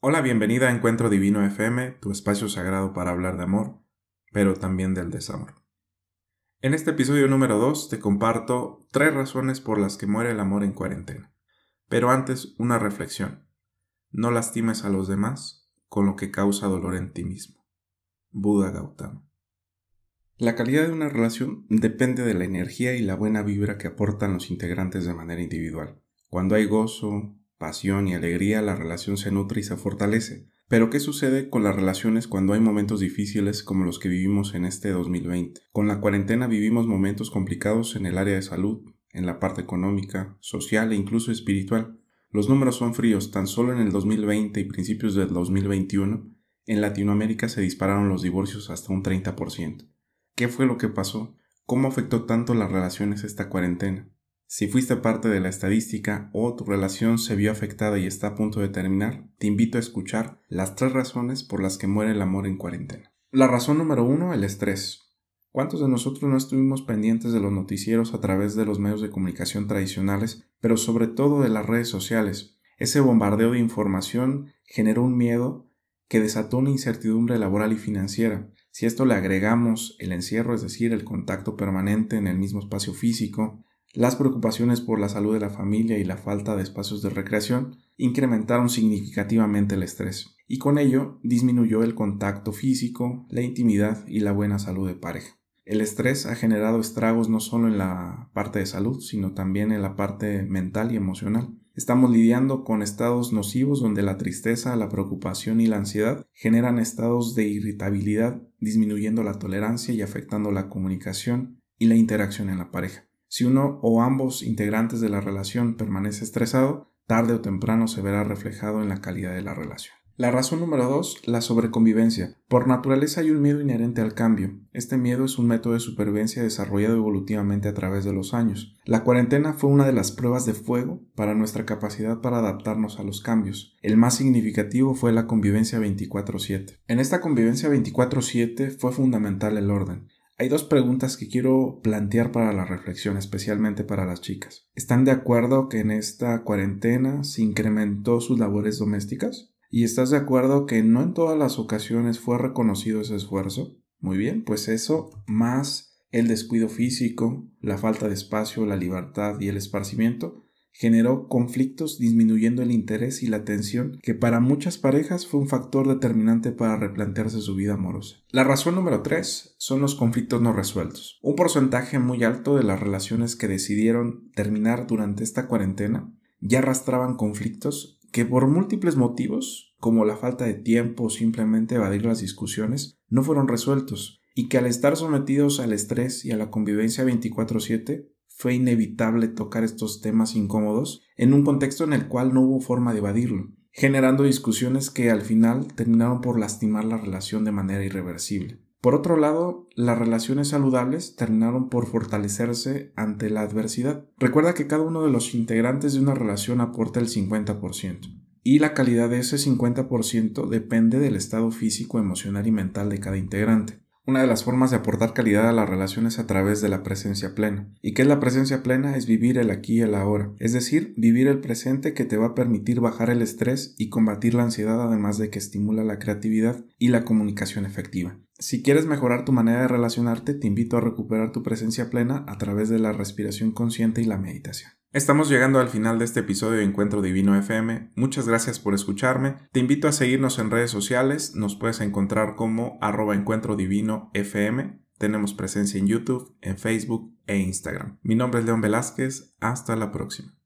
Hola, bienvenida a Encuentro Divino FM, tu espacio sagrado para hablar de amor, pero también del desamor. En este episodio número 2 te comparto tres razones por las que muere el amor en cuarentena. Pero antes, una reflexión. No lastimes a los demás con lo que causa dolor en ti mismo. Buda Gautama. La calidad de una relación depende de la energía y la buena vibra que aportan los integrantes de manera individual. Cuando hay gozo, pasión y alegría, la relación se nutre y se fortalece. Pero ¿qué sucede con las relaciones cuando hay momentos difíciles como los que vivimos en este 2020? Con la cuarentena vivimos momentos complicados en el área de salud, en la parte económica, social e incluso espiritual. Los números son fríos, tan solo en el 2020 y principios del 2021, en Latinoamérica se dispararon los divorcios hasta un 30%. ¿Qué fue lo que pasó? ¿Cómo afectó tanto las relaciones esta cuarentena? Si fuiste parte de la estadística o tu relación se vio afectada y está a punto de terminar, te invito a escuchar las tres razones por las que muere el amor en cuarentena. La razón número uno, el estrés. ¿Cuántos de nosotros no estuvimos pendientes de los noticieros a través de los medios de comunicación tradicionales, pero sobre todo de las redes sociales? Ese bombardeo de información generó un miedo que desató una incertidumbre laboral y financiera. Si a esto le agregamos el encierro, es decir, el contacto permanente en el mismo espacio físico, las preocupaciones por la salud de la familia y la falta de espacios de recreación incrementaron significativamente el estrés, y con ello disminuyó el contacto físico, la intimidad y la buena salud de pareja. El estrés ha generado estragos no solo en la parte de salud, sino también en la parte mental y emocional. Estamos lidiando con estados nocivos donde la tristeza, la preocupación y la ansiedad generan estados de irritabilidad, disminuyendo la tolerancia y afectando la comunicación y la interacción en la pareja. Si uno o ambos integrantes de la relación permanece estresado, tarde o temprano se verá reflejado en la calidad de la relación. La razón número dos, la sobreconvivencia. Por naturaleza hay un miedo inherente al cambio. Este miedo es un método de supervivencia desarrollado evolutivamente a través de los años. La cuarentena fue una de las pruebas de fuego para nuestra capacidad para adaptarnos a los cambios. El más significativo fue la convivencia 24/7. En esta convivencia 24/7 fue fundamental el orden. Hay dos preguntas que quiero plantear para la reflexión, especialmente para las chicas. ¿Están de acuerdo que en esta cuarentena se incrementó sus labores domésticas? ¿Y estás de acuerdo que no en todas las ocasiones fue reconocido ese esfuerzo? Muy bien, pues eso más el descuido físico, la falta de espacio, la libertad y el esparcimiento generó conflictos disminuyendo el interés y la atención que para muchas parejas fue un factor determinante para replantearse su vida amorosa. La razón número 3 son los conflictos no resueltos. Un porcentaje muy alto de las relaciones que decidieron terminar durante esta cuarentena ya arrastraban conflictos que por múltiples motivos, como la falta de tiempo o simplemente evadir las discusiones, no fueron resueltos y que al estar sometidos al estrés y a la convivencia 24/7 fue inevitable tocar estos temas incómodos en un contexto en el cual no hubo forma de evadirlo, generando discusiones que al final terminaron por lastimar la relación de manera irreversible. Por otro lado, las relaciones saludables terminaron por fortalecerse ante la adversidad. Recuerda que cada uno de los integrantes de una relación aporta el 50%, y la calidad de ese 50% depende del estado físico, emocional y mental de cada integrante. Una de las formas de aportar calidad a las relaciones a través de la presencia plena. ¿Y qué es la presencia plena? Es vivir el aquí y el ahora, es decir, vivir el presente que te va a permitir bajar el estrés y combatir la ansiedad además de que estimula la creatividad y la comunicación efectiva. Si quieres mejorar tu manera de relacionarte, te invito a recuperar tu presencia plena a través de la respiración consciente y la meditación. Estamos llegando al final de este episodio de Encuentro Divino FM. Muchas gracias por escucharme. Te invito a seguirnos en redes sociales. Nos puedes encontrar como arroba encuentro divino FM. Tenemos presencia en YouTube, en Facebook e Instagram. Mi nombre es León Velázquez. Hasta la próxima.